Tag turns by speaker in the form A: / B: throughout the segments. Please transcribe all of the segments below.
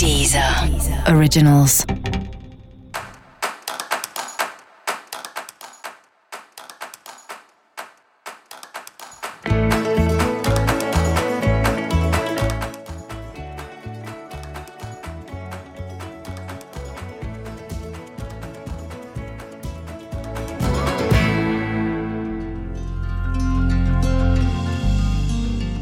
A: Deezer Originals.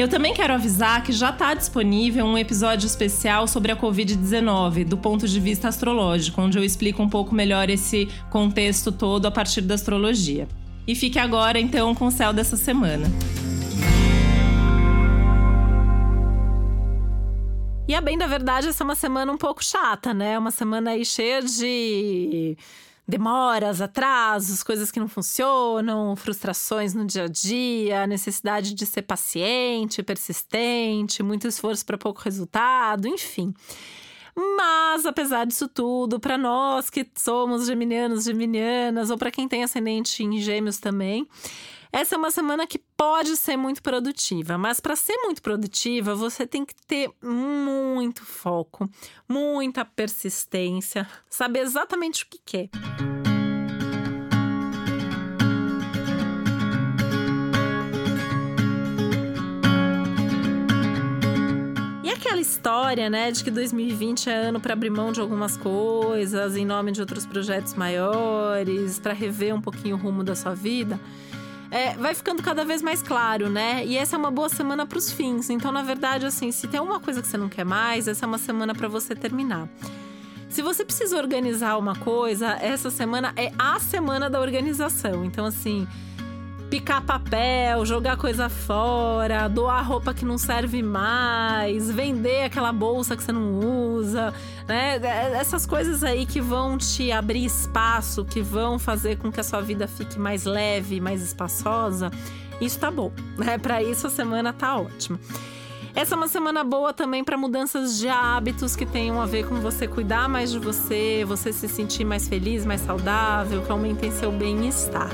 B: Eu também quero avisar que já está disponível um episódio especial sobre a Covid-19, do ponto de vista astrológico, onde eu explico um pouco melhor esse contexto todo a partir da astrologia. E fique agora, então, com o céu dessa semana. E a bem da verdade, essa é uma semana um pouco chata, né? Uma semana aí cheia de demoras, atrasos, coisas que não funcionam, frustrações no dia a dia, necessidade de ser paciente, persistente, muito esforço para pouco resultado, enfim. Mas, apesar disso tudo, para nós que somos geminianos, geminianas, ou para quem tem ascendente em gêmeos também, essa é uma semana que pode ser muito produtiva, mas para ser muito produtiva, você tem que ter muito foco, muita persistência, saber exatamente o que quer. E aquela história, né, de que 2020 é ano para abrir mão de algumas coisas em nome de outros projetos maiores, para rever um pouquinho o rumo da sua vida é, vai ficando cada vez mais claro, né? E essa é uma boa semana para os fins. Então, na verdade, assim, se tem uma coisa que você não quer mais, essa é uma semana para você terminar. Se você precisa organizar uma coisa, essa semana é a semana da organização. Então, assim, picar papel, jogar coisa fora, doar roupa que não serve mais, vender aquela bolsa que você não usa, né? Essas coisas aí que vão te abrir espaço, que vão fazer com que a sua vida fique mais leve, mais espaçosa. Isso tá bom, né? Para isso a semana tá ótima. Essa é uma semana boa também para mudanças de hábitos que tenham a ver com você cuidar mais de você, você se sentir mais feliz, mais saudável, que aumentem seu bem-estar.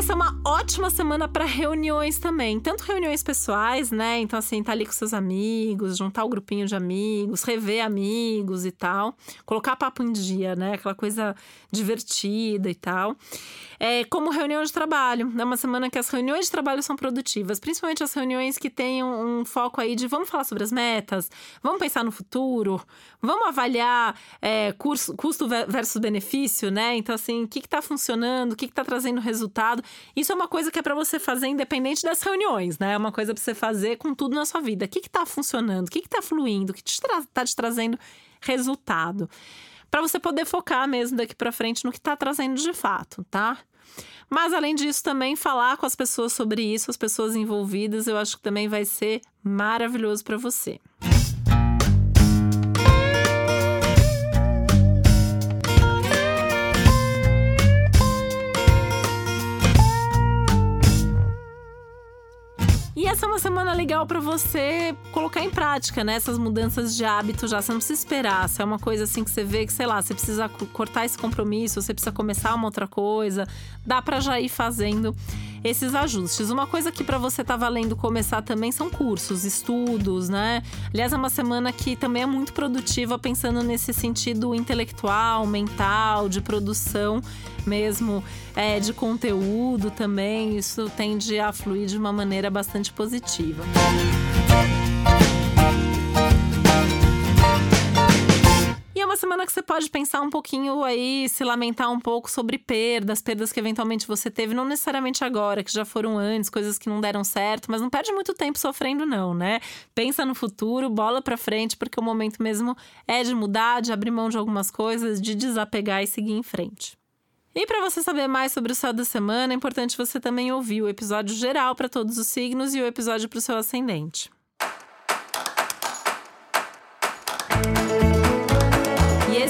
B: Essa é uma ótima semana para reuniões também, tanto reuniões pessoais, né? Então, assim, tá ali com seus amigos, juntar o grupinho de amigos, rever amigos e tal, colocar papo em dia, né? Aquela coisa divertida e tal. É, como reunião de trabalho, é uma semana que as reuniões de trabalho são produtivas, principalmente as reuniões que têm um, um foco aí de vamos falar sobre as metas, vamos pensar no futuro, vamos avaliar é, curso, custo versus benefício, né? Então, assim, o que, que tá funcionando, o que, que tá trazendo resultado. Isso é uma coisa que é para você fazer independente das reuniões, né? É uma coisa para você fazer com tudo na sua vida. O que está funcionando? O que está fluindo? O que está te trazendo resultado? Para você poder focar mesmo daqui para frente no que está trazendo de fato, tá? Mas além disso, também falar com as pessoas sobre isso, as pessoas envolvidas, eu acho que também vai ser maravilhoso para você. Essa é uma semana legal para você colocar em prática, né? Essas mudanças de hábito já. Você não precisa esperar. Se é uma coisa assim que você vê que, sei lá, você precisa cortar esse compromisso, você precisa começar uma outra coisa, dá para já ir fazendo esses ajustes. Uma coisa que para você tá valendo começar também são cursos, estudos, né? Aliás, é uma semana que também é muito produtiva pensando nesse sentido intelectual, mental, de produção mesmo, é, de conteúdo também. Isso tende a fluir de uma maneira bastante positiva. Semana que você pode pensar um pouquinho aí, se lamentar um pouco sobre perdas, perdas que eventualmente você teve, não necessariamente agora, que já foram antes, coisas que não deram certo, mas não perde muito tempo sofrendo, não, né? Pensa no futuro, bola pra frente, porque o momento mesmo é de mudar, de abrir mão de algumas coisas, de desapegar e seguir em frente. E para você saber mais sobre o céu da semana, é importante você também ouvir o episódio geral para todos os signos e o episódio para o seu ascendente.